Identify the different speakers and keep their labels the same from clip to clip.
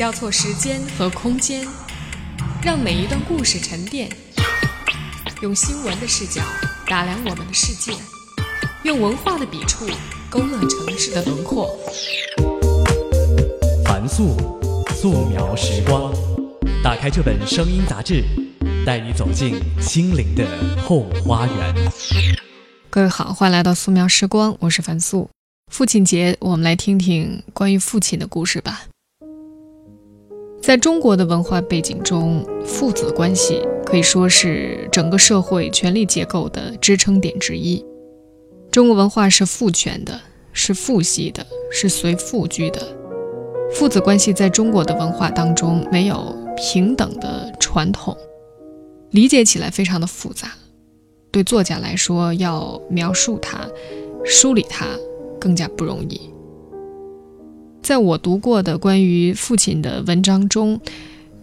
Speaker 1: 交错时间和空间，让每一段故事沉淀。用新闻的视角打量我们的世界，用文化的笔触勾勒城市的轮廓。
Speaker 2: 凡素，素描时光。打开这本声音杂志，带你走进心灵的后花园。
Speaker 1: 各位好，欢迎来到素描时光，我是凡素。父亲节，我们来听听关于父亲的故事吧。在中国的文化背景中，父子关系可以说是整个社会权力结构的支撑点之一。中国文化是父权的，是父系的，是随父居的。父子关系在中国的文化当中没有平等的传统，理解起来非常的复杂。对作家来说，要描述它、梳理它更加不容易。在我读过的关于父亲的文章中，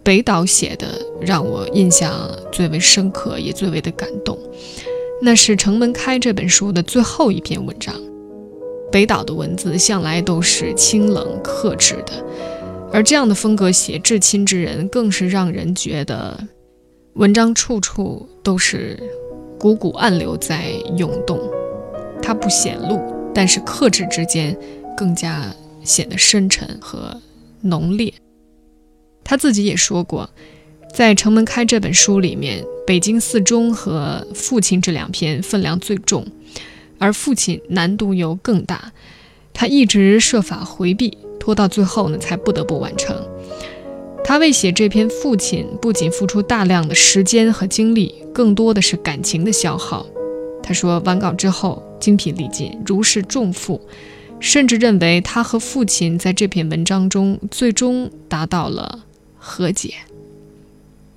Speaker 1: 北岛写的让我印象最为深刻，也最为的感动。那是《城门开》这本书的最后一篇文章。北岛的文字向来都是清冷克制的，而这样的风格写至亲之人，更是让人觉得文章处处都是汩汩暗流在涌动。它不显露，但是克制之间更加。显得深沉和浓烈。他自己也说过，在《城门开》这本书里面，北京四中和父亲这两篇分量最重，而父亲难度又更大。他一直设法回避，拖到最后呢，才不得不完成。他为写这篇父亲，不仅付出大量的时间和精力，更多的是感情的消耗。他说，完稿之后精疲力尽，如释重负。甚至认为他和父亲在这篇文章中最终达到了和解。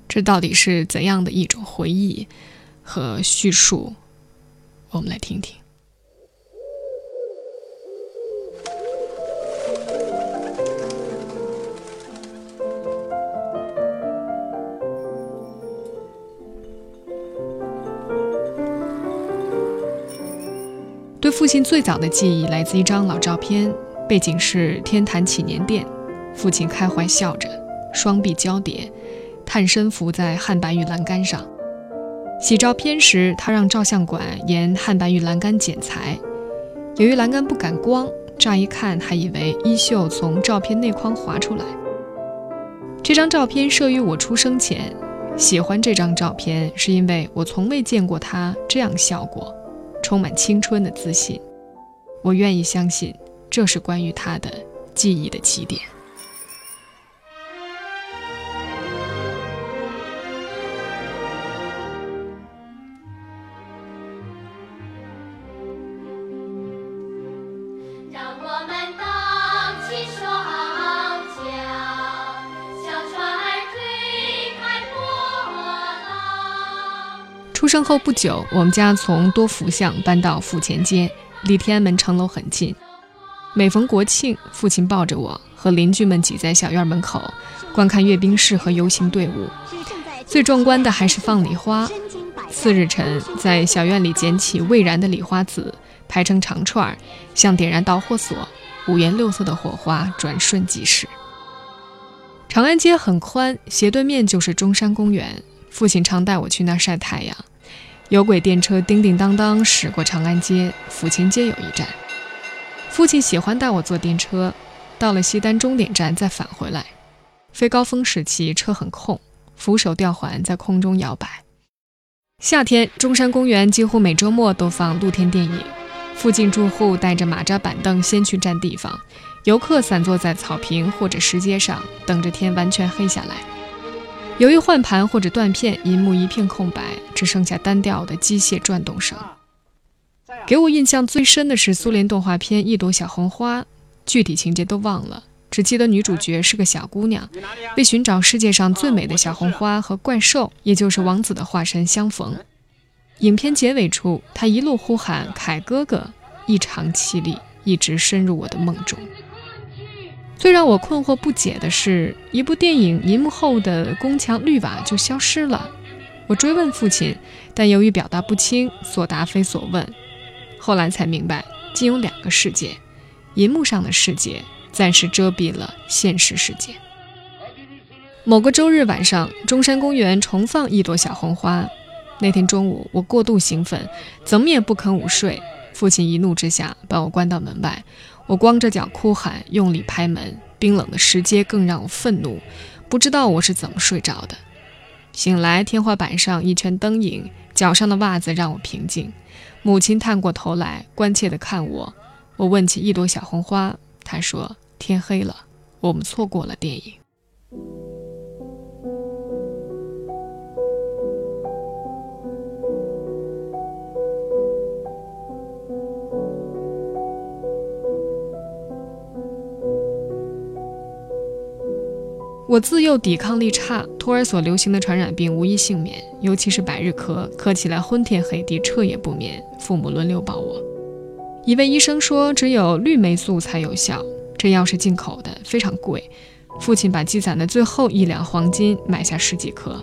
Speaker 1: 这到底是怎样的一种回忆和叙述？我们来听听。对父亲最早的记忆来自一张老照片，背景是天坛祈年殿，父亲开怀笑着，双臂交叠，探身伏在汉白玉栏杆上。洗照片时，他让照相馆沿汉白玉栏杆剪裁，由于栏杆不敢光，乍一看还以为衣袖从照片内框滑出来。这张照片摄于我出生前，喜欢这张照片是因为我从未见过他这样笑过。充满青春的自信，我愿意相信，这是关于他的记忆的起点。生后不久，我们家从多福巷搬到府前街，离天安门城楼很近。每逢国庆，父亲抱着我和邻居们挤在小院门口，观看阅兵式和游行队伍。最壮观的还是放礼花。次日晨，在小院里捡起未燃的礼花籽，排成长串，像点燃导火索，五颜六色的火花转瞬即逝。长安街很宽，斜对面就是中山公园，父亲常带我去那儿晒太阳。有轨电车叮叮当当驶过长安街，府前街有一站。父亲喜欢带我坐电车，到了西单终点站再返回来。非高峰时期车很空，扶手吊环在空中摇摆。夏天，中山公园几乎每周末都放露天电影。附近住户带着马扎板凳先去占地方，游客散坐在草坪或者石阶上，等着天完全黑下来。由于换盘或者断片，银幕一片空白，只剩下单调的机械转动声。给我印象最深的是苏联动画片《一朵小红花》，具体情节都忘了，只记得女主角是个小姑娘，为寻找世界上最美的小红花和怪兽，也就是王子的化身相逢。影片结尾处，她一路呼喊“凯哥哥”，异常凄厉，一直深入我的梦中。最让我困惑不解的是，一部电影银幕后的宫墙绿瓦就消失了。我追问父亲，但由于表达不清，所答非所问。后来才明白，竟有两个世界，银幕上的世界暂时遮蔽了现实世界。某个周日晚上，中山公园重放一朵小红花。那天中午，我过度兴奋，怎么也不肯午睡。父亲一怒之下把我关到门外，我光着脚哭喊，用力拍门。冰冷的石阶更让我愤怒，不知道我是怎么睡着的。醒来，天花板上一圈灯影，脚上的袜子让我平静。母亲探过头来，关切地看我。我问起一朵小红花，她说：“天黑了，我们错过了电影。”我自幼抵抗力差，托儿所流行的传染病无一幸免，尤其是百日咳，咳起来昏天黑地，彻夜不眠。父母轮流抱我。一位医生说，只有氯霉素才有效，这药是进口的，非常贵。父亲把积攒的最后一两黄金买下十几颗，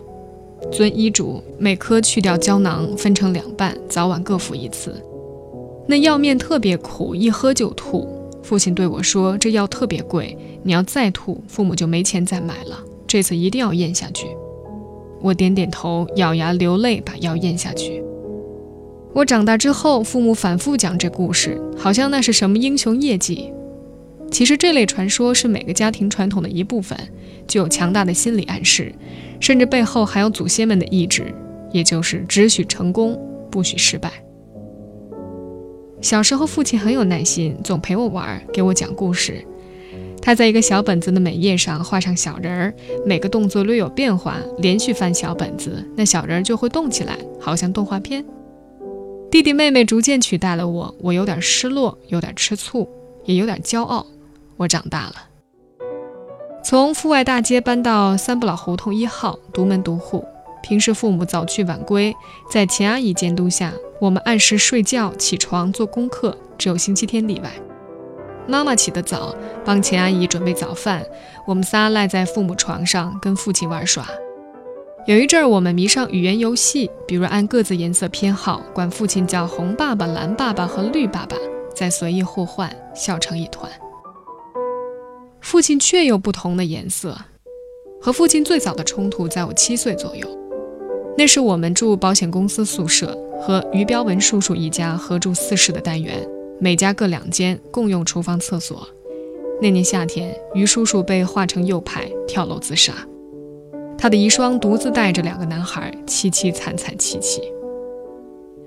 Speaker 1: 遵医嘱，每颗去掉胶囊，分成两半，早晚各服一次。那药面特别苦，一喝就吐。父亲对我说：“这药特别贵，你要再吐，父母就没钱再买了。这次一定要咽下去。”我点点头，咬牙流泪，把药咽下去。我长大之后，父母反复讲这故事，好像那是什么英雄业绩。其实这类传说是每个家庭传统的一部分，具有强大的心理暗示，甚至背后还有祖先们的意志，也就是只许成功，不许失败。小时候，父亲很有耐心，总陪我玩，给我讲故事。他在一个小本子的每页上画上小人儿，每个动作略有变化，连续翻小本子，那小人儿就会动起来，好像动画片。弟弟妹妹逐渐取代了我，我有点失落，有点吃醋，也有点骄傲。我长大了，从阜外大街搬到三不老胡同一号，独门独户。平时父母早去晚归，在钱阿姨监督下。我们按时睡觉、起床、做功课，只有星期天例外。妈妈起得早，帮钱阿姨准备早饭。我们仨赖在父母床上，跟父亲玩耍。有一阵儿，我们迷上语言游戏，比如按各自颜色偏好，管父亲叫红爸爸、蓝爸爸和绿爸爸，再随意互换，笑成一团。父亲却有不同的颜色。和父亲最早的冲突，在我七岁左右。那是我们住保险公司宿舍。和于彪文叔叔一家合住四室的单元，每家各两间，共用厨房、厕所。那年夏天，于叔叔被划成右派，跳楼自杀。他的遗孀独自带着两个男孩，凄凄惨惨戚戚。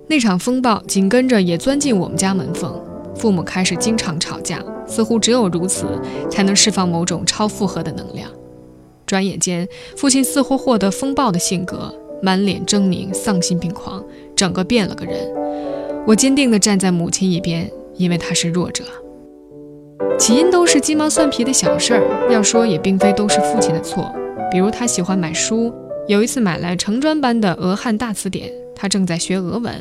Speaker 1: 那场风暴紧跟着也钻进我们家门缝，父母开始经常吵架，似乎只有如此才能释放某种超负荷的能量。转眼间，父亲似乎获得风暴的性格。满脸狰狞，丧心病狂，整个变了个人。我坚定地站在母亲一边，因为她是弱者。起因都是鸡毛蒜皮的小事儿，要说也并非都是父亲的错。比如他喜欢买书，有一次买来成专班的俄汉大词典，他正在学俄文，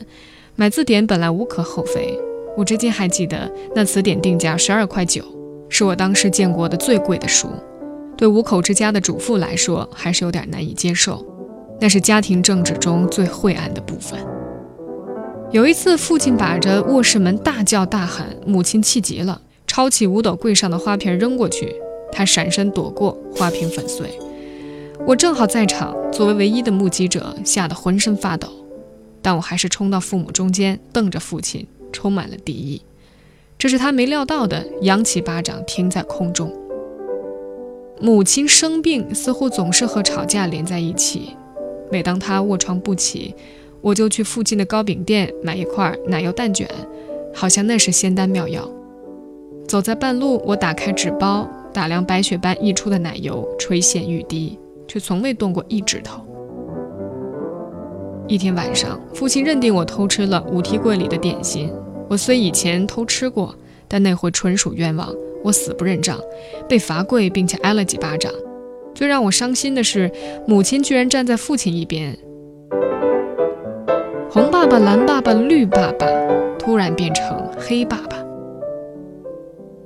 Speaker 1: 买字典本来无可厚非。我至今还记得那词典定价十二块九，是我当时见过的最贵的书。对五口之家的主妇来说，还是有点难以接受。那是家庭政治中最晦暗的部分。有一次，父亲把着卧室门大叫大喊，母亲气极了，抄起五斗柜上的花瓶扔过去，他闪身躲过，花瓶粉碎。我正好在场，作为唯一的目击者，吓得浑身发抖，但我还是冲到父母中间，瞪着父亲，充满了敌意。这是他没料到的，扬起巴掌停在空中。母亲生病，似乎总是和吵架连在一起。每当他卧床不起，我就去附近的糕饼店买一块奶油蛋卷，好像那是仙丹妙药。走在半路，我打开纸包，打量白雪般溢出的奶油，垂涎欲滴，却从未动过一指头。一天晚上，父亲认定我偷吃了五屉柜里的点心。我虽以前偷吃过，但那回纯属冤枉，我死不认账，被罚跪，并且挨了几巴掌。最让我伤心的是，母亲居然站在父亲一边。红爸爸、蓝爸爸、绿爸爸，突然变成黑爸爸。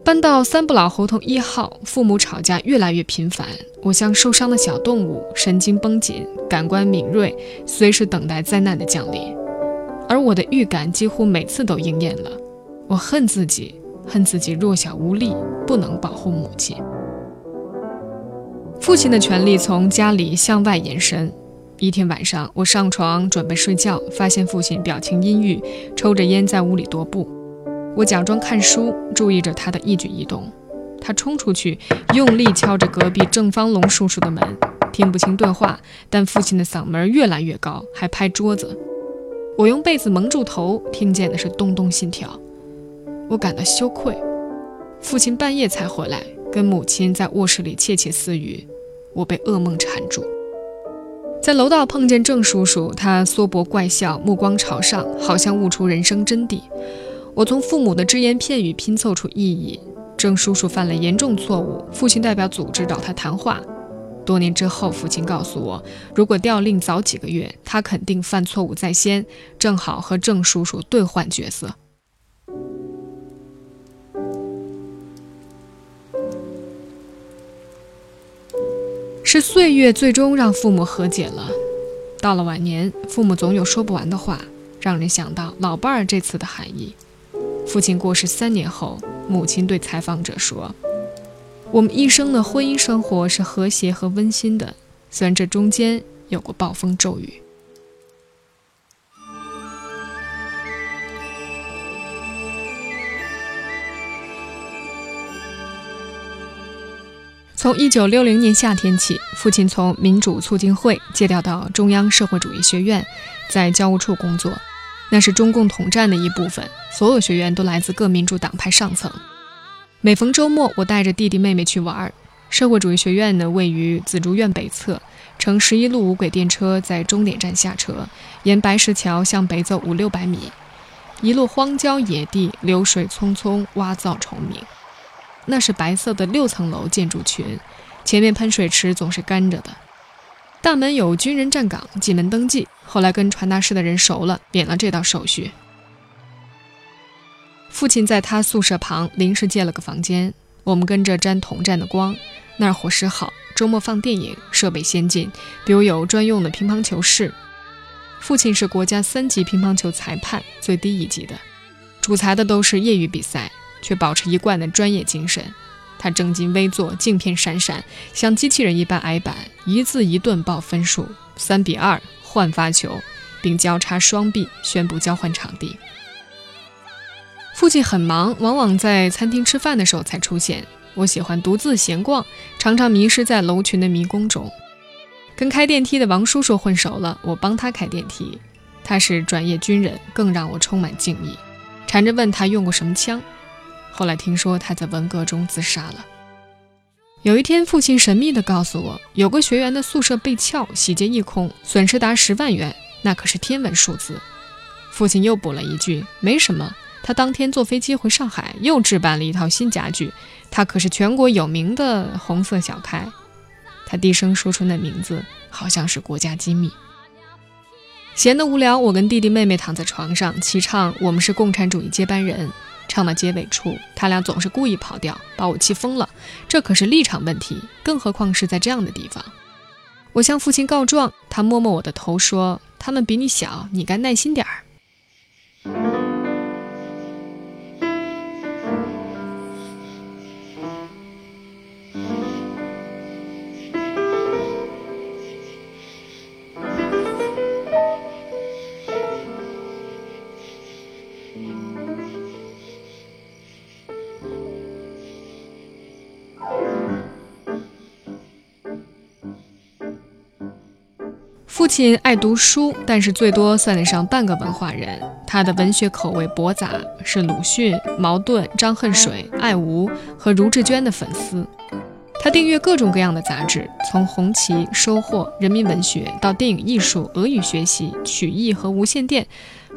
Speaker 1: 搬到三不老胡同一号，父母吵架越来越频繁。我像受伤的小动物，神经绷紧，感官敏锐，随时等待灾难的降临。而我的预感几乎每次都应验了。我恨自己，恨自己弱小无力，不能保护母亲。父亲的权力从家里向外延伸。一天晚上，我上床准备睡觉，发现父亲表情阴郁，抽着烟在屋里踱步。我假装看书，注意着他的一举一动。他冲出去，用力敲着隔壁郑方龙叔叔的门，听不清对话，但父亲的嗓门越来越高，还拍桌子。我用被子蒙住头，听见的是咚咚心跳。我感到羞愧。父亲半夜才回来，跟母亲在卧室里窃窃私语。我被噩梦缠住。在楼道碰见郑叔叔，他缩脖怪笑，目光朝上，好像悟出人生真谛。我从父母的只言片语拼凑出意义。郑叔叔犯了严重错误，父亲代表组织找他谈话。多年之后，父亲告诉我，如果调令早几个月，他肯定犯错误在先，正好和郑叔叔兑换角色。是岁月最终让父母和解了。到了晚年，父母总有说不完的话，让人想到“老伴儿”这次的含义。父亲过世三年后，母亲对采访者说：“我们一生的婚姻生活是和谐和温馨的，虽然这中间有过暴风骤雨。”从一九六零年夏天起，父亲从民主促进会借调到中央社会主义学院，在教务处工作。那是中共统战的一部分，所有学员都来自各民主党派上层。每逢周末，我带着弟弟妹妹去玩。社会主义学院呢，位于紫竹院北侧，乘十一路无轨电车在终点站下车，沿白石桥向北走五六百米，一路荒郊野地，流水匆匆，蛙噪虫鸣。那是白色的六层楼建筑群，前面喷水池总是干着的。大门有军人站岗，进门登记。后来跟传达室的人熟了，免了这道手续。父亲在他宿舍旁临时借了个房间，我们跟着沾统战的光。那儿伙食好，周末放电影，设备先进，比如有专用的乒乓球室。父亲是国家三级乒乓球裁判，最低一级的，主裁的都是业余比赛。却保持一贯的专业精神，他正襟危坐，镜片闪闪，像机器人一般挨板，一字一顿报分数，三比二换发球，并交叉双臂宣布交换场地。父亲很忙，往往在餐厅吃饭的时候才出现。我喜欢独自闲逛，常常迷失在楼群的迷宫中。跟开电梯的王叔叔混熟了，我帮他开电梯。他是转业军人，更让我充满敬意，缠着问他用过什么枪。后来听说他在文革中自杀了。有一天，父亲神秘地告诉我，有个学员的宿舍被撬，洗劫一空，损失达十万元，那可是天文数字。父亲又补了一句：“没什么，他当天坐飞机回上海，又置办了一套新家具。他可是全国有名的红色小开。”他低声说出那名字，好像是国家机密。闲得无聊，我跟弟弟妹妹躺在床上齐唱：“我们是共产主义接班人。”唱到结尾处，他俩总是故意跑调，把我气疯了。这可是立场问题，更何况是在这样的地方。我向父亲告状，他摸摸我的头说：“他们比你小，你该耐心点儿。”亲爱读书，但是最多算得上半个文化人。他的文学口味博杂，是鲁迅、茅盾、张恨水、艾吾和茹志娟的粉丝。他订阅各种各样的杂志，从《红旗》《收获》《人民文学》到电影艺术、俄语学习、曲艺和无线电，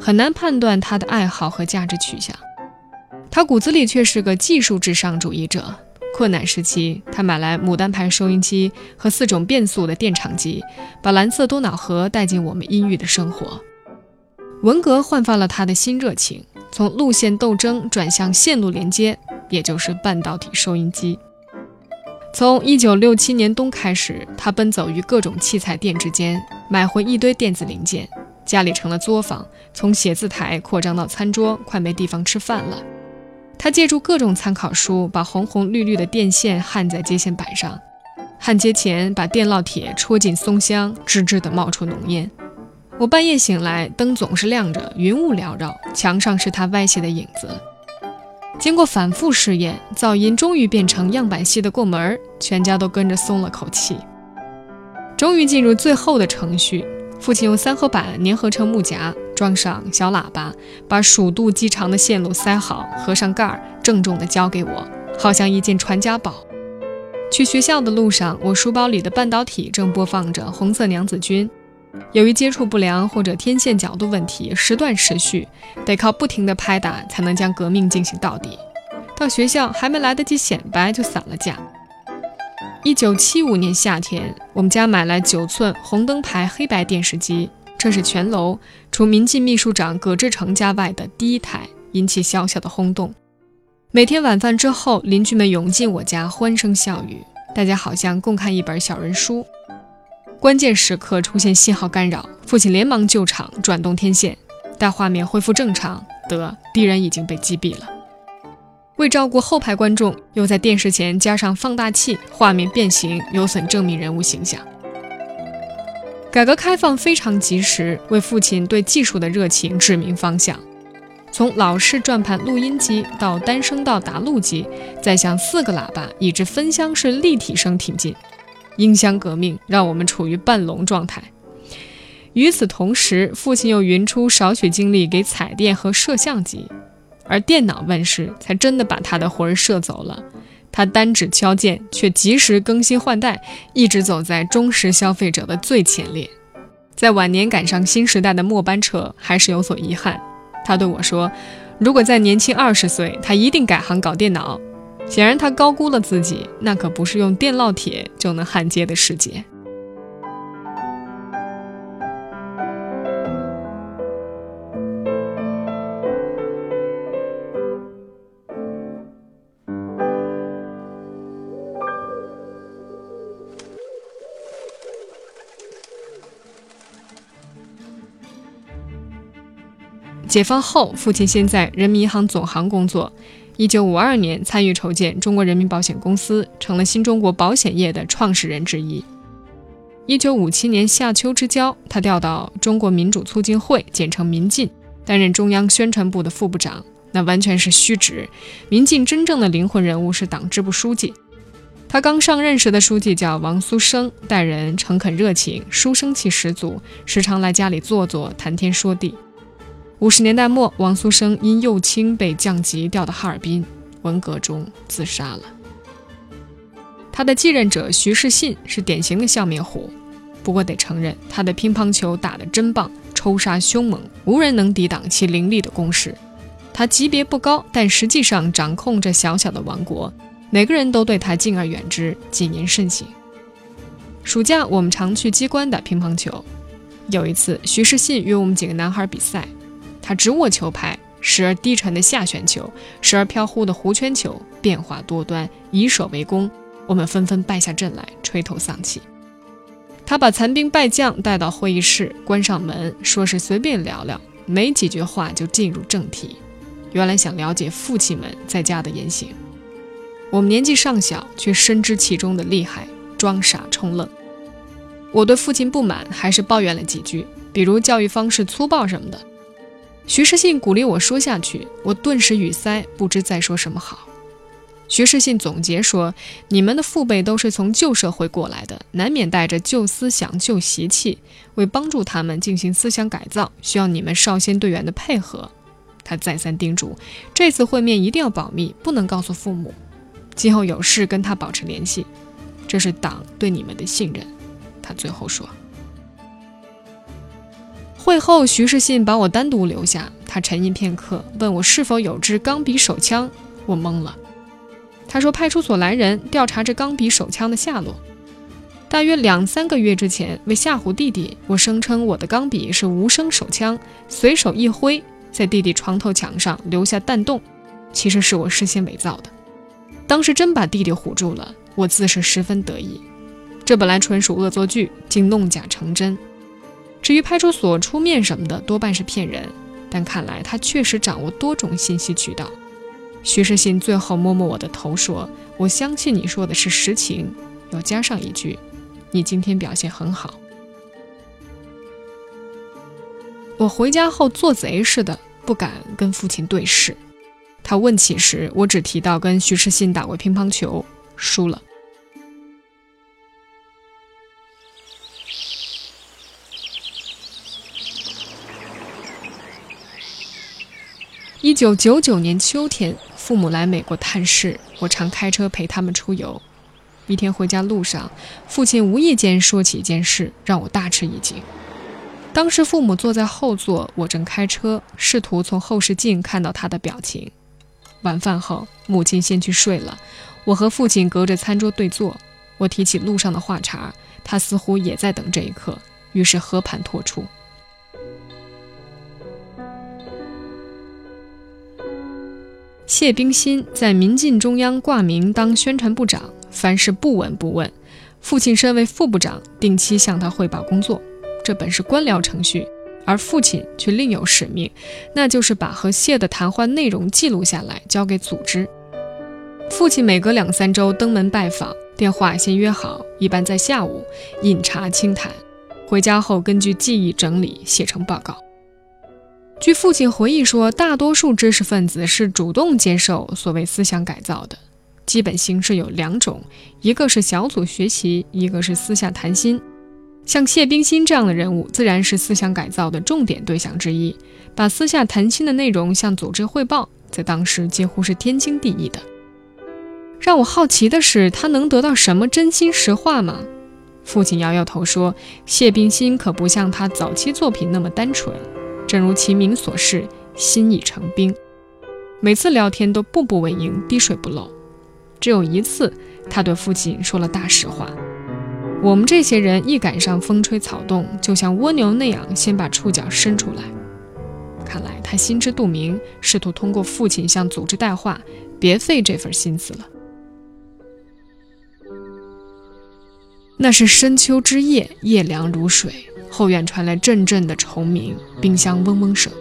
Speaker 1: 很难判断他的爱好和价值取向。他骨子里却是个技术至上主义者。困难时期，他买来牡丹牌收音机和四种变速的电场机，把蓝色多瑙河带进我们阴郁的生活。文革焕发了他的新热情，从路线斗争转向线路连接，也就是半导体收音机。从1967年冬开始，他奔走于各种器材店之间，买回一堆电子零件，家里成了作坊，从写字台扩张到餐桌，快没地方吃饭了。他借助各种参考书，把红红绿绿的电线焊在接线板上，焊接前把电烙铁戳进松香，吱吱地冒出浓烟。我半夜醒来，灯总是亮着，云雾缭绕，墙上是他歪斜的影子。经过反复试验，噪音终于变成样板戏的过门，全家都跟着松了口气。终于进入最后的程序，父亲用三合板粘合成木夹，装上小喇叭，把数度机长的线路塞好，合上盖儿，郑重地交给我，好像一件传家宝。去学校的路上，我书包里的半导体正播放着《红色娘子军》。由于接触不良或者天线角度问题，时断时续，得靠不停的拍打才能将革命进行到底。到学校还没来得及显摆，就散了架。一九七五年夏天，我们家买来九寸红灯牌黑白电视机，这是全楼除民进秘书长葛志成家外的第一台，引起小小的轰动。每天晚饭之后，邻居们涌进我家，欢声笑语，大家好像共看一本小人书。关键时刻出现信号干扰，父亲连忙救场，转动天线，待画面恢复正常，得敌人已经被击毙了。为照顾后排观众，又在电视前加上放大器，画面变形，有损正面人物形象。改革开放非常及时，为父亲对技术的热情指明方向。从老式转盘录音机到单声道打录机，再向四个喇叭以至分箱式立体声挺进。音箱革命让我们处于半聋状态。与此同时，父亲又匀出少许精力给彩电和摄像机，而电脑问世才真的把他的魂儿摄走了。他单指敲键，却及时更新换代，一直走在忠实消费者的最前列。在晚年赶上新时代的末班车，还是有所遗憾。他对我说：“如果再年轻二十岁，他一定改行搞电脑。”显然，他高估了自己，那可不是用电烙铁就能焊接的世界。解放后，父亲先在人民银行总行工作。一九五二年，参与筹建中国人民保险公司，成了新中国保险业的创始人之一。一九五七年夏秋之交，他调到中国民主促进会（简称民进），担任中央宣传部的副部长。那完全是虚职。民进真正的灵魂人物是党支部书记。他刚上任时的书记叫王苏生，待人诚恳热情，书生气十足，时常来家里坐坐，谈天说地。五十年代末，王苏生因右倾被降级调到哈尔滨，文革中自杀了。他的继任者徐世信是典型的笑面虎，不过得承认他的乒乓球打得真棒，抽杀凶猛，无人能抵挡其凌厉的攻势。他级别不高，但实际上掌控着小小的王国，每个人都对他敬而远之，谨言慎行。暑假我们常去机关打乒乓球，有一次徐世信约我们几个男孩比赛。他直握球拍，时而低沉的下旋球，时而飘忽的弧圈球，变化多端，以守为攻。我们纷纷败下阵来，垂头丧气。他把残兵败将带到会议室，关上门，说是随便聊聊，没几句话就进入正题。原来想了解父亲们在家的言行。我们年纪尚小，却深知其中的厉害，装傻充愣。我对父亲不满，还是抱怨了几句，比如教育方式粗暴什么的。徐世信鼓励我说下去，我顿时语塞，不知再说什么好。徐世信总结说：“你们的父辈都是从旧社会过来的，难免带着旧思想、旧习气。为帮助他们进行思想改造，需要你们少先队员的配合。”他再三叮嘱：“这次会面一定要保密，不能告诉父母。今后有事跟他保持联系，这是党对你们的信任。”他最后说。会后，徐世信把我单独留下，他沉吟片刻，问我是否有支钢笔手枪。我懵了。他说派出所来人调查这钢笔手枪的下落。大约两三个月之前，为吓唬弟弟，我声称我的钢笔是无声手枪，随手一挥，在弟弟床头墙上留下弹洞，其实是我事先伪造的。当时真把弟弟唬住了，我自是十分得意。这本来纯属恶作剧，竟弄假成真。至于派出所出面什么的，多半是骗人。但看来他确实掌握多种信息渠道。徐世信最后摸摸我的头说：“我相信你说的是实情，又加上一句：“你今天表现很好。”我回家后做贼似的，不敢跟父亲对视。他问起时，我只提到跟徐世信打过乒乓球，输了。一九九九年秋天，父母来美国探视，我常开车陪他们出游。一天回家路上，父亲无意间说起一件事，让我大吃一惊。当时父母坐在后座，我正开车，试图从后视镜看到他的表情。晚饭后，母亲先去睡了，我和父亲隔着餐桌对坐。我提起路上的话茬，他似乎也在等这一刻，于是和盘托出。谢冰心在民进中央挂名当宣传部长，凡事不闻不问。父亲身为副部长，定期向他汇报工作，这本是官僚程序，而父亲却另有使命，那就是把和谢的谈话内容记录下来，交给组织。父亲每隔两三周登门拜访，电话先约好，一般在下午饮茶轻谈，回家后根据记忆整理写成报告。据父亲回忆说，大多数知识分子是主动接受所谓思想改造的，基本形式有两种，一个是小组学习，一个是私下谈心。像谢冰心这样的人物，自然是思想改造的重点对象之一。把私下谈心的内容向组织汇报，在当时几乎是天经地义的。让我好奇的是，他能得到什么真心实话吗？父亲摇摇头说，谢冰心可不像他早期作品那么单纯。正如其名所示，心已成冰。每次聊天都步步为营，滴水不漏。只有一次，他对父亲说了大实话：“我们这些人一赶上风吹草动，就像蜗牛那样，先把触角伸出来。”看来他心知肚明，试图通过父亲向组织带话，别费这份心思了。那是深秋之夜，夜凉如水。后院传来阵阵的虫鸣，冰箱嗡嗡声。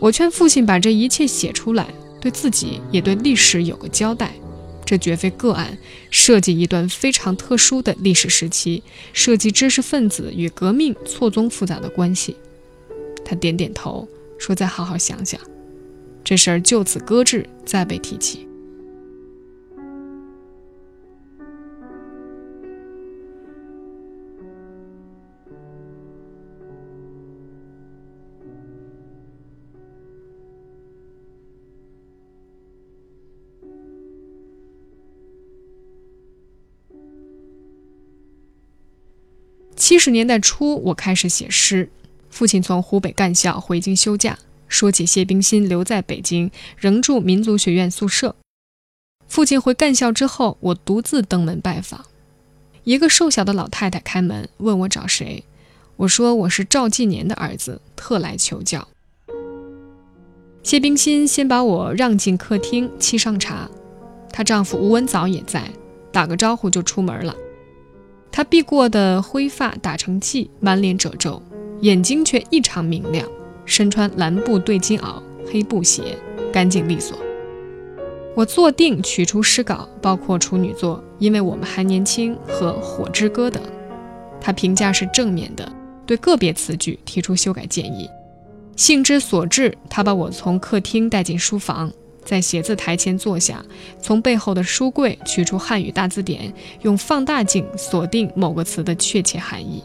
Speaker 1: 我劝父亲把这一切写出来，对自己也对历史有个交代。这绝非个案，涉及一段非常特殊的历史时期，涉及知识分子与革命错综复杂的关系。他点点头，说：“再好好想想，这事儿就此搁置，再被提起。”七十年代初，我开始写诗。父亲从湖北干校回京休假，说起谢冰心留在北京，仍住民族学院宿舍。父亲回干校之后，我独自登门拜访。一个瘦小的老太太开门，问我找谁。我说我是赵继年的儿子，特来求教。谢冰心先把我让进客厅，沏上茶。她丈夫吴文藻也在，打个招呼就出门了。他避过的灰发打成髻，满脸褶皱，眼睛却异常明亮。身穿蓝布对襟袄，黑布鞋，干净利索。我坐定，取出诗稿，包括处女作《因为我们还年轻》和《火之歌》等。他评价是正面的，对个别词句提出修改建议。兴之所至，他把我从客厅带进书房。在写字台前坐下，从背后的书柜取出汉语大字典，用放大镜锁定某个词的确切含义。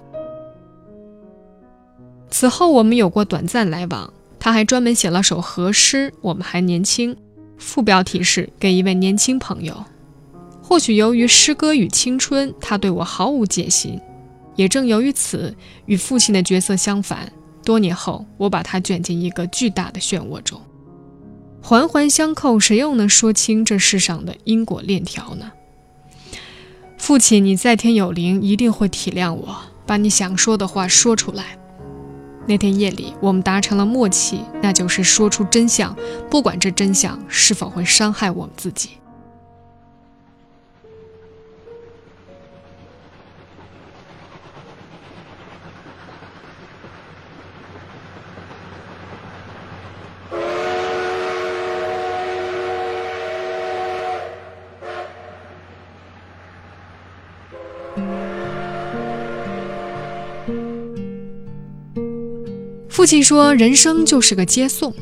Speaker 1: 此后我们有过短暂来往，他还专门写了首和诗《我们还年轻》，副标题是“给一位年轻朋友”。或许由于诗歌与青春，他对我毫无戒心。也正由于此，与父亲的角色相反，多年后我把他卷进一个巨大的漩涡中。环环相扣，谁又能说清这世上的因果链条呢？父亲，你在天有灵，一定会体谅我，把你想说的话说出来。那天夜里，我们达成了默契，那就是说出真相，不管这真相是否会伤害我们自己。亲说：“人生就是个接送。”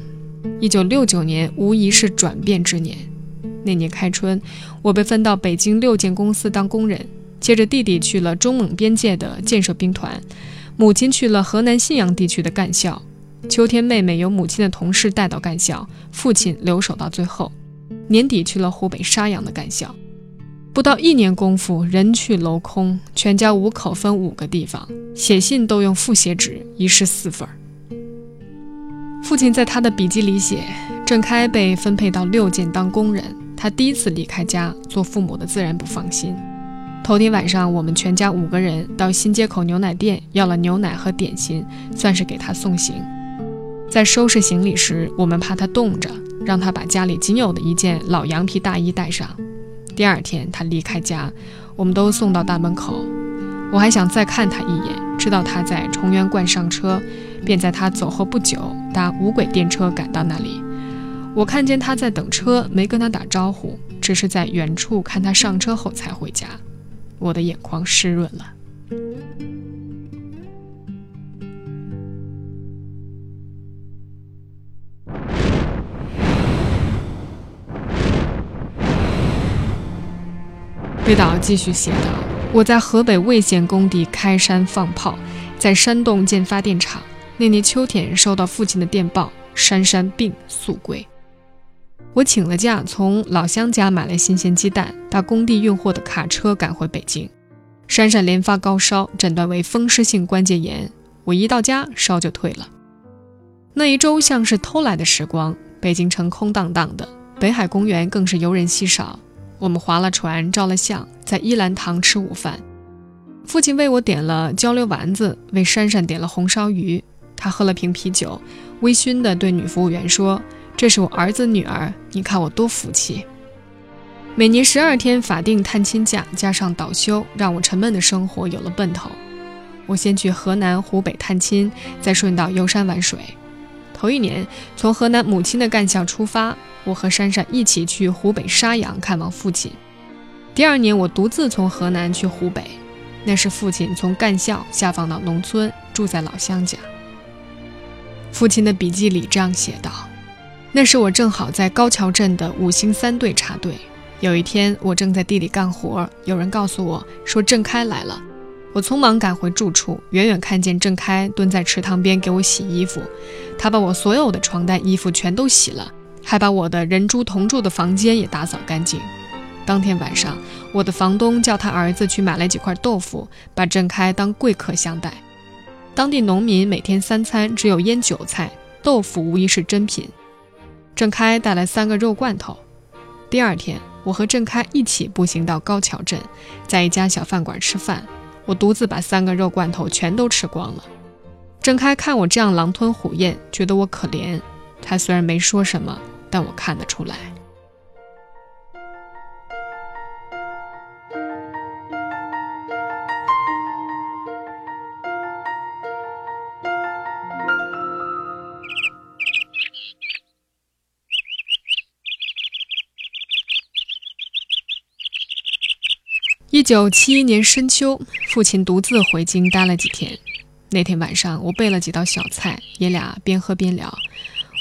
Speaker 1: 一九六九年无疑是转变之年。那年开春，我被分到北京六建公司当工人，接着弟弟去了中蒙边界的建设兵团，母亲去了河南信阳地区的干校。秋天，妹妹由母亲的同事带到干校，父亲留守到最后。年底去了湖北沙洋的干校。不到一年功夫，人去楼空，全家五口分五个地方，写信都用复写纸，一式四份儿。父亲在他的笔记里写：“郑开被分配到六建当工人，他第一次离开家，做父母的自然不放心。头天晚上，我们全家五个人到新街口牛奶店要了牛奶和点心，算是给他送行。在收拾行李时，我们怕他冻着，让他把家里仅有的一件老羊皮大衣带上。第二天，他离开家，我们都送到大门口。我还想再看他一眼，知道他在崇元观上车。”便在他走后不久，搭无轨电车赶到那里。我看见他在等车，没跟他打招呼，只是在远处看他上车后才回家。我的眼眶湿润了。魏导继续写道：“我在河北魏县工地开山放炮，在山洞建发电厂。”那年秋天，收到父亲的电报，珊珊病速归。我请了假，从老乡家买了新鲜鸡蛋，搭工地运货的卡车赶回北京。珊珊连发高烧，诊断为风湿性关节炎。我一到家，烧就退了。那一周像是偷来的时光，北京城空荡荡的，北海公园更是游人稀少。我们划了船，照了相，在依兰堂吃午饭。父亲为我点了焦溜丸子，为珊珊点了红烧鱼。他喝了瓶啤酒，微醺地对女服务员说：“这是我儿子女儿，你看我多福气。”每年十二天法定探亲假加上倒休，让我沉闷的生活有了奔头。我先去河南、湖北探亲，再顺道游山玩水。头一年从河南母亲的干校出发，我和珊珊一起去湖北沙洋看望父亲。第二年我独自从河南去湖北，那是父亲从干校下放到农村，住在老乡家。父亲的笔记里这样写道：“那时我正好在高桥镇的五星三队插队。有一天，我正在地里干活，有人告诉我说郑开来了。我匆忙赶回住处，远远看见郑开蹲在池塘边给我洗衣服。他把我所有的床单、衣服全都洗了，还把我的人猪同住的房间也打扫干净。当天晚上，我的房东叫他儿子去买了几块豆腐，把郑开当贵客相待。”当地农民每天三餐只有腌韭菜、豆腐，无疑是珍品。郑开带来三个肉罐头。第二天，我和郑开一起步行到高桥镇，在一家小饭馆吃饭。我独自把三个肉罐头全都吃光了。郑开看我这样狼吞虎咽，觉得我可怜。他虽然没说什么，但我看得出来。一九七一年深秋，父亲独自回京待了几天。那天晚上，我备了几道小菜，爷俩边喝边聊。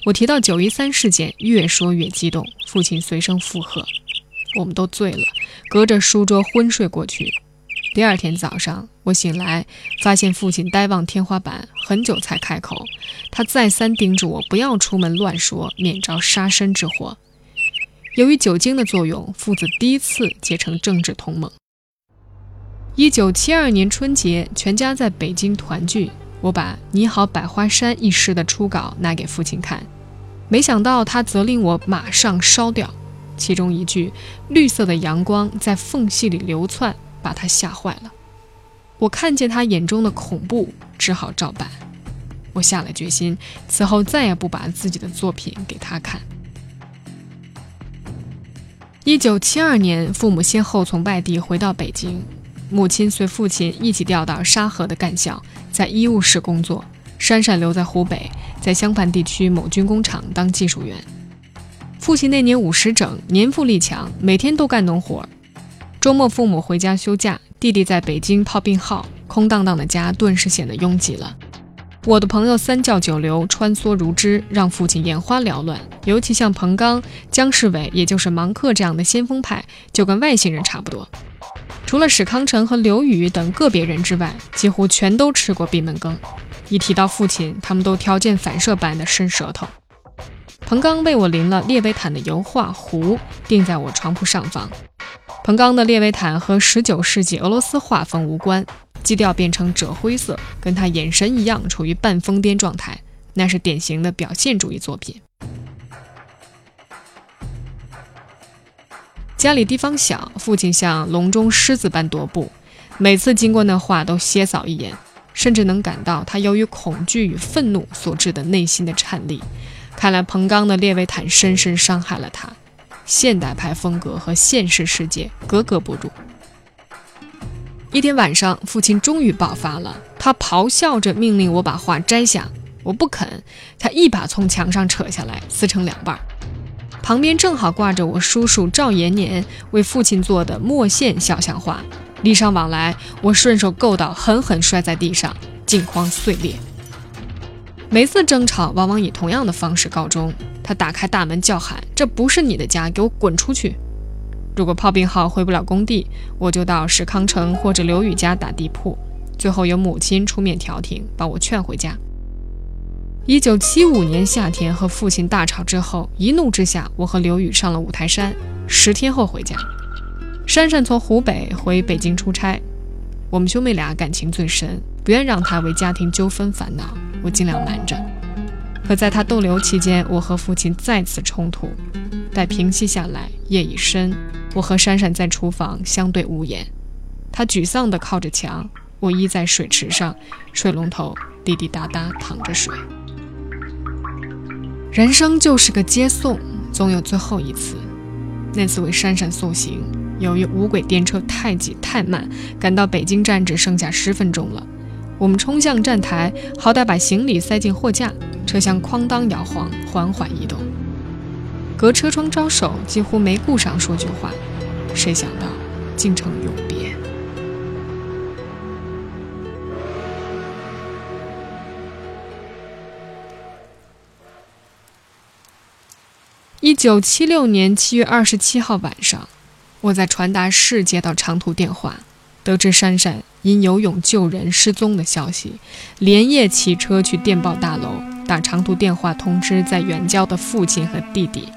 Speaker 1: 我提到九一三事件，越说越激动，父亲随声附和。我们都醉了，隔着书桌昏睡过去。第二天早上，我醒来，发现父亲呆望天花板，很久才开口。他再三叮嘱我不要出门乱说，免遭杀身之祸。由于酒精的作用，父子第一次结成政治同盟。一九七二年春节，全家在北京团聚。我把《你好，百花山》一诗的初稿拿给父亲看，没想到他责令我马上烧掉。其中一句“绿色的阳光在缝隙里流窜”，把他吓坏了。我看见他眼中的恐怖，只好照办。我下了决心，此后再也不把自己的作品给他看。一九七二年，父母先后从外地回到北京。母亲随父亲一起调到沙河的干校，在医务室工作。珊珊留在湖北，在襄樊地区某军工厂当技术员。父亲那年五十整，年富力强，每天都干农活。周末父母回家休假，弟弟在北京泡病号，空荡荡的家顿时显得拥挤了。我的朋友三教九流，穿梭如织，让父亲眼花缭乱。尤其像彭刚、姜世伟，也就是芒克这样的先锋派，就跟外星人差不多。除了史康成和刘宇等个别人之外，几乎全都吃过闭门羹。一提到父亲，他们都条件反射般的伸舌头。彭刚为我临了列维坦的油画《壶》，定在我床铺上方。彭刚的列维坦和19世纪俄罗斯画风无关。基调变成赭灰色，跟他眼神一样，处于半疯癫状态，那是典型的表现主义作品。家里地方小，父亲像笼中狮子般踱步，每次经过那画都斜扫一眼，甚至能感到他由于恐惧与愤怒所致的内心的颤栗。看来彭刚的列维坦深深伤害了他，现代派风格和现实世界格格不入。一天晚上，父亲终于爆发了。他咆哮着命令我把画摘下，我不肯。他一把从墙上扯下来，撕成两半。旁边正好挂着我叔叔赵延年为父亲做的墨线肖像画，礼尚往来，我顺手够到，狠狠摔在地上，镜框碎裂。每次争吵往往以同样的方式告终。他打开大门叫喊：“这不是你的家，给我滚出去！”如果炮兵号回不了工地，我就到史康城或者刘宇家打地铺。最后由母亲出面调停，把我劝回家。一九七五年夏天和父亲大吵之后，一怒之下，我和刘宇上了五台山。十天后回家，珊珊从湖北回北京出差，我们兄妹俩感情最深，不愿让他为家庭纠纷烦恼，我尽量瞒着。可在他逗留期间，我和父亲再次冲突。待平息下来，夜已深。我和珊珊在厨房相对无言，他沮丧地靠着墙，我依在水池上，水龙头滴滴答答淌着水。人生就是个接送，总有最后一次。那次为珊珊送行，由于无轨电车太挤太慢，赶到北京站只剩下十分钟了。我们冲向站台，好歹把行李塞进货架，车厢哐当摇晃，缓缓移动。隔车窗招手，几乎没顾上说句话。谁想到，竟成永别。一九七六年七月二十七号晚上，我在传达室接到长途电话，得知珊珊因游泳救人失踪的消息，连夜骑车去电报大楼打长途电话通知在远郊的父亲和弟弟。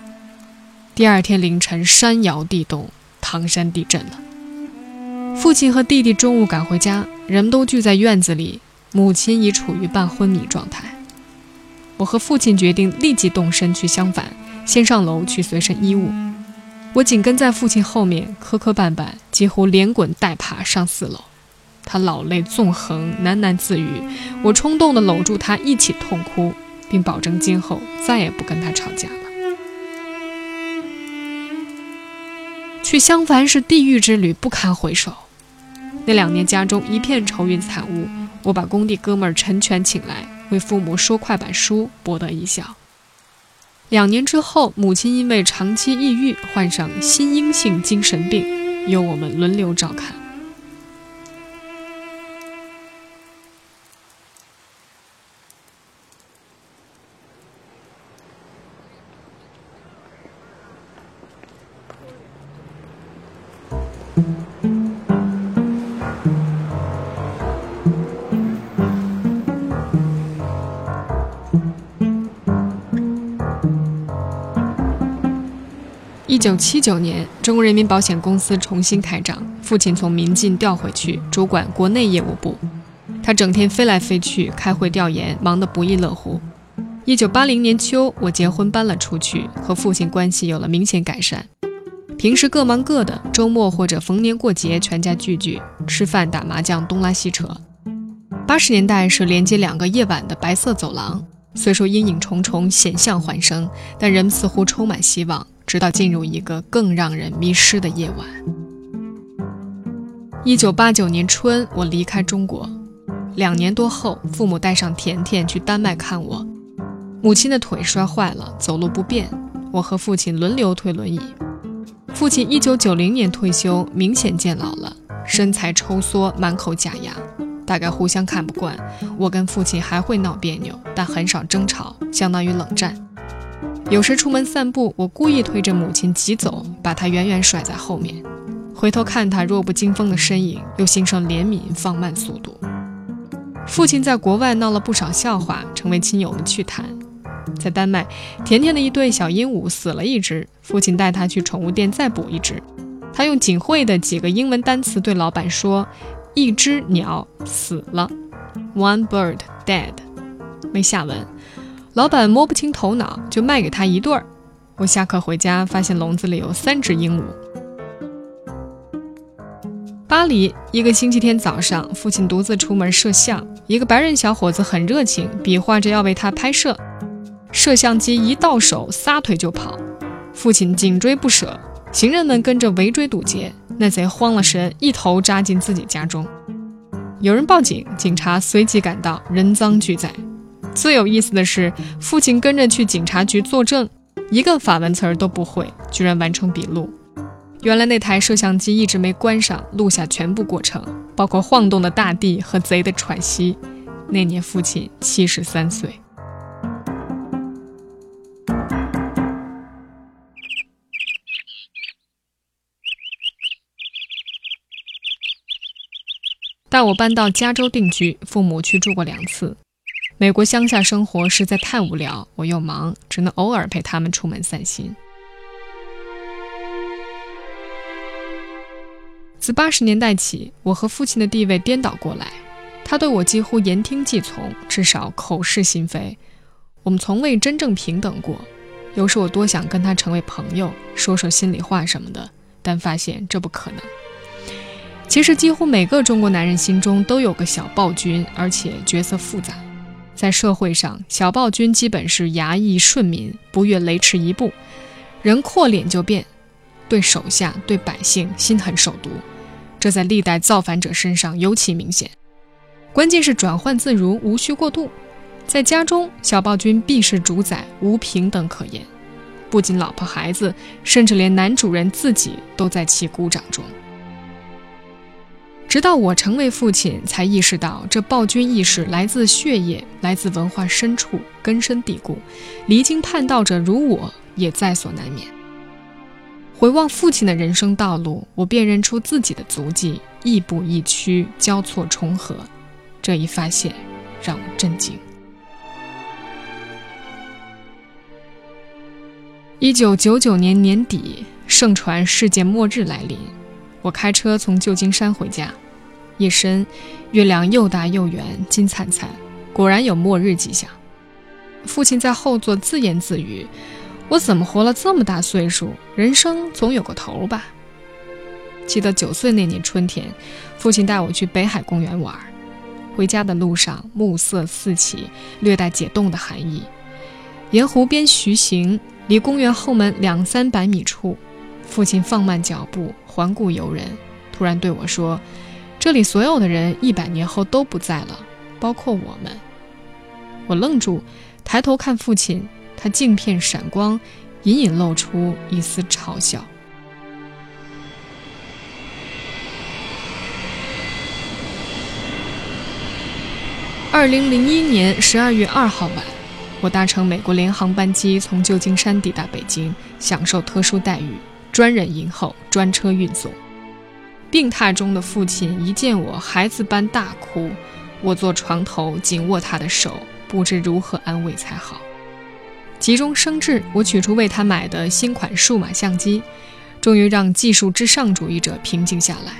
Speaker 1: 第二天凌晨，山摇地动，唐山地震了。父亲和弟弟中午赶回家，人们都聚在院子里，母亲已处于半昏迷状态。我和父亲决定立即动身去襄樊，先上楼取随身衣物。我紧跟在父亲后面，磕磕绊绊，几乎连滚带爬上四楼。他老泪纵横，喃喃自语。我冲动地搂住他，一起痛哭，并保证今后再也不跟他吵架了。去襄樊是地狱之旅，不堪回首。那两年家中一片愁云惨雾，我把工地哥们儿陈全请来为父母说快板书，博得一笑。两年之后，母亲因为长期抑郁，患上心因性精神病，由我们轮流照看。九七九年，中国人民保险公司重新开张，父亲从民进调回去主管国内业务部，他整天飞来飞去开会调研，忙得不亦乐乎。一九八零年秋，我结婚搬了出去，和父亲关系有了明显改善。平时各忙各的，周末或者逢年过节，全家聚聚吃饭、打麻将、东拉西扯。八十年代是连接两个夜晚的白色走廊，虽说阴影重重，险象环生，但人们似乎充满希望。直到进入一个更让人迷失的夜晚。一九八九年春，我离开中国，两年多后，父母带上甜甜去丹麦看我。母亲的腿摔坏了，走路不便，我和父亲轮流推轮椅。父亲一九九零年退休，明显见老了，身材抽缩，满口假牙，大概互相看不惯。我跟父亲还会闹别扭，但很少争吵，相当于冷战。有时出门散步，我故意推着母亲急走，把她远远甩在后面。回头看她弱不禁风的身影，又心生怜悯，放慢速度。父亲在国外闹了不少笑话，成为亲友们趣谈。在丹麦，甜甜的一对小鹦鹉死了一只，父亲带他去宠物店再补一只。他用仅会的几个英文单词对老板说：“一只鸟死了，one bird dead。”没下文。老板摸不清头脑，就卖给他一对儿。我下课回家，发现笼子里有三只鹦鹉。巴黎一个星期天早上，父亲独自出门摄像，一个白人小伙子很热情，比划着要为他拍摄。摄像机一到手，撒腿就跑，父亲紧追不舍，行人们跟着围追堵截。那贼慌了神，一头扎进自己家中。有人报警，警察随即赶到，人赃俱在。最有意思的是，父亲跟着去警察局作证，一个法文词儿都不会，居然完成笔录。原来那台摄像机一直没关上，录下全部过程，包括晃动的大地和贼的喘息。那年父亲七十三岁。带我搬到加州定居，父母去住过两次。美国乡下生活实在太无聊，我又忙，只能偶尔陪他们出门散心。自八十年代起，我和父亲的地位颠倒过来，他对我几乎言听计从，至少口是心非。我们从未真正平等过。有时我多想跟他成为朋友，说说心里话什么的，但发现这不可能。其实，几乎每个中国男人心中都有个小暴君，而且角色复杂。在社会上，小暴君基本是衙役顺民，不越雷池一步，人阔脸就变，对手下、对百姓心狠手毒。这在历代造反者身上尤其明显，关键是转换自如，无需过度。在家中，小暴君必是主宰，无平等可言。不仅老婆孩子，甚至连男主人自己都在其鼓掌中。直到我成为父亲，才意识到这暴君意识来自血液，来自文化深处，根深蒂固。离经叛道者如我，也在所难免。回望父亲的人生道路，我辨认出自己的足迹，亦步亦趋，交错重合。这一发现让我震惊。一九九九年年底，盛传世界末日来临，我开车从旧金山回家，夜深，月亮又大又圆，金灿灿，果然有末日迹象。父亲在后座自言自语。我怎么活了这么大岁数？人生总有个头吧。记得九岁那年春天，父亲带我去北海公园玩。回家的路上，暮色四起，略带解冻的寒意。沿湖边徐行，离公园后门两三百米处，父亲放慢脚步，环顾游人，突然对我说：“这里所有的人一百年后都不在了，包括我们。”我愣住，抬头看父亲。他镜片闪光，隐隐露出一丝嘲笑。二零零一年十二月二号晚，我搭乘美国联航班机从旧金山抵达北京，享受特殊待遇，专人迎候，专车运送。病榻中的父亲一见我，孩子般大哭。我坐床头，紧握他的手，不知如何安慰才好。急中生智，我取出为他买的新款数码相机，终于让技术至上主义者平静下来。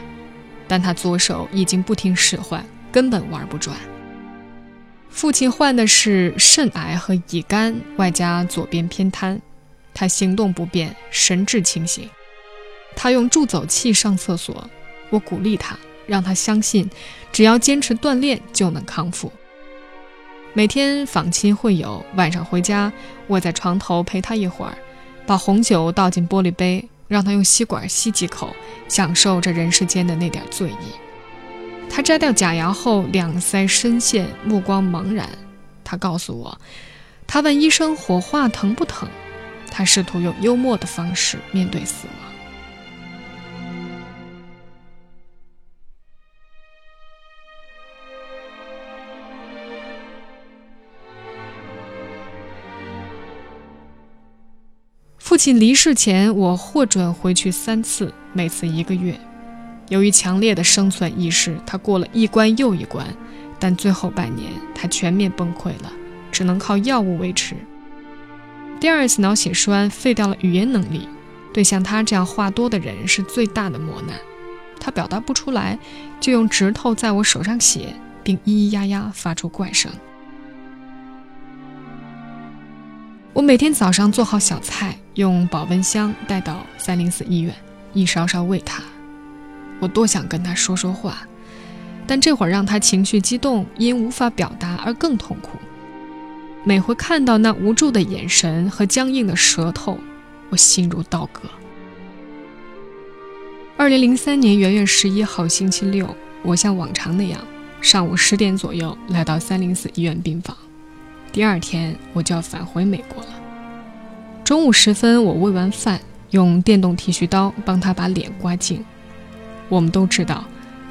Speaker 1: 但他左手已经不听使唤，根本玩不转。父亲患的是肾癌和乙肝，外加左边偏瘫，他行动不便，神志清醒。他用助走器上厕所，我鼓励他，让他相信，只要坚持锻炼就能康复。每天访亲会友，晚上回家卧在床头陪他一会儿，把红酒倒进玻璃杯，让他用吸管吸几口，享受这人世间的那点醉意。他摘掉假牙后，两腮深陷，目光茫然。他告诉我，他问医生火化疼不疼，他试图用幽默的方式面对死亡。父亲离世前我获准回去三次每次一个月。由于强烈的生存意识他过了一关又一关但最后半年他全面崩溃了只能靠药物维持第二次脑血栓废掉了语言能力，对像他这样话多的人是最大的磨难。他表达不出来，就用指头在我手上写，并咿咿呀呀发出怪声。我每天早上做好小菜，用保温箱带到三零四医院，一勺勺喂他。我多想跟他说说话，但这会儿让他情绪激动，因无法表达而更痛苦。每回看到那无助的眼神和僵硬的舌头，我心如刀割。二零零三年元月十一号星期六，我像往常那样，上午十点左右来到三零四医院病房。第二天我就要返回美国了。中午时分，我喂完饭，用电动剃须刀帮他把脸刮净。我们都知道，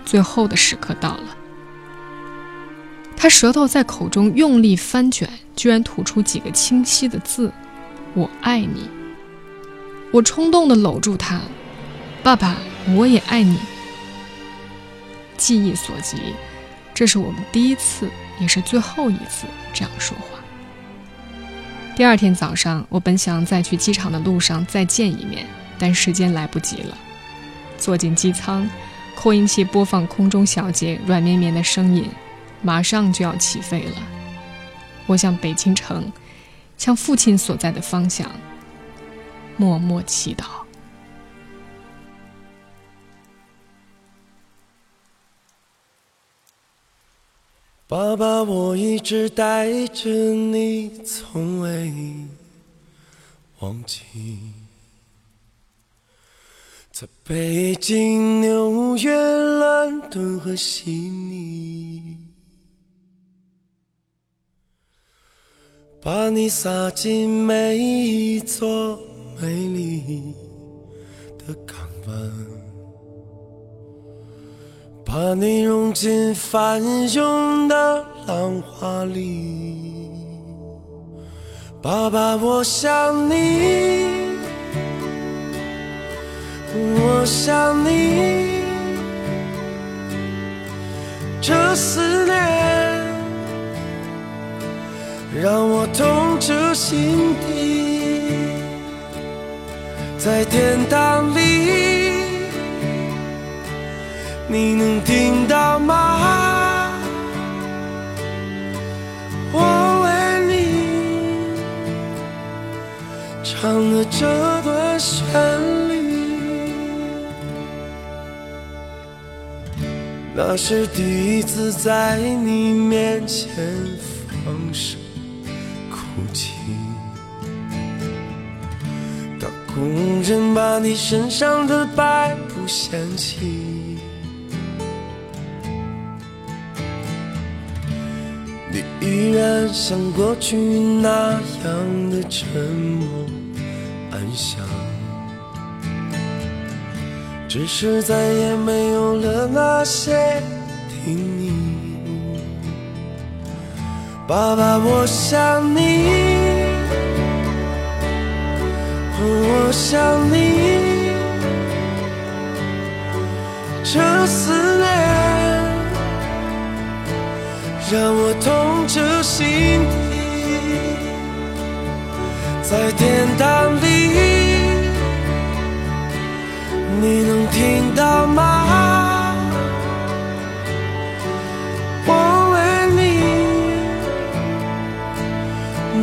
Speaker 1: 最后的时刻到了。他舌头在口中用力翻卷，居然吐出几个清晰的字：“我爱你。”我冲动地搂住他，爸爸，我也爱你。记忆所及，这是我们第一次，也是最后一次这样说话。第二天早上，我本想在去机场的路上再见一面，但时间来不及了。坐进机舱，扩音器播放空中小姐软绵绵的声音，马上就要起飞了。我向北京城，向父亲所在的方向，默默祈祷。
Speaker 3: 爸爸，我一直带着你，从未忘记。在北京、纽约、伦敦和悉尼，把你撒进每一座美丽的港湾，把你融进翻涌的浪花里。爸爸，我想你。我想你，这思念让我痛彻心底，在天堂里，你能听到吗？我为你唱的这段旋律。那是第一次在你面前放声哭泣，当工人把你身上的白布掀起，你依然像过去那样的沉默安详。只是再也没有了那些叮咛，爸爸，我想你，我想你，这思念让我痛彻心底，在天堂里。你能听到吗？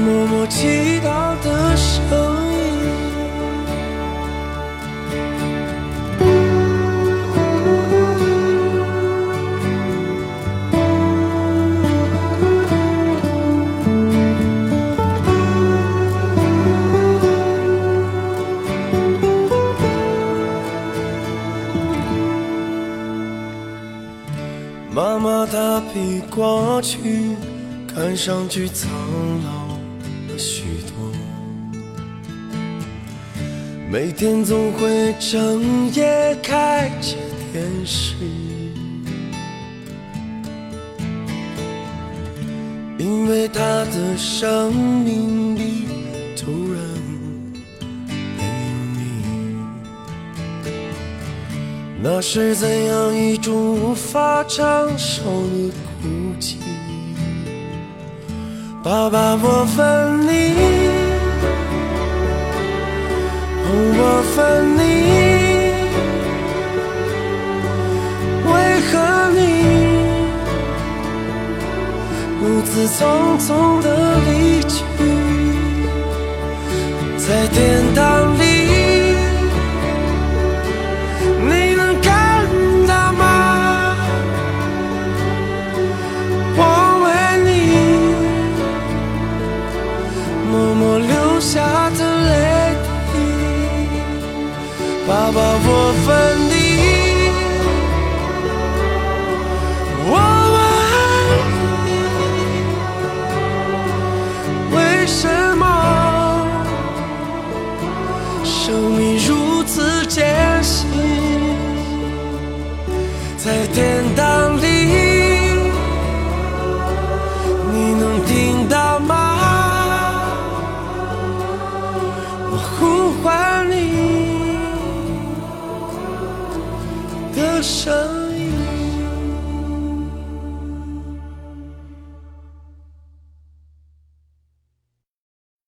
Speaker 3: 默默祈祷的声音。妈妈她比过去看上去苍每天总会整夜开着电视，因为他的生命里突然没有你。那是怎样一种无法承受的孤寂？爸爸，我问你。我分你，为何你独自匆匆的离去，在天堂里？我分你，我爱你，为什么生命如此艰辛？在天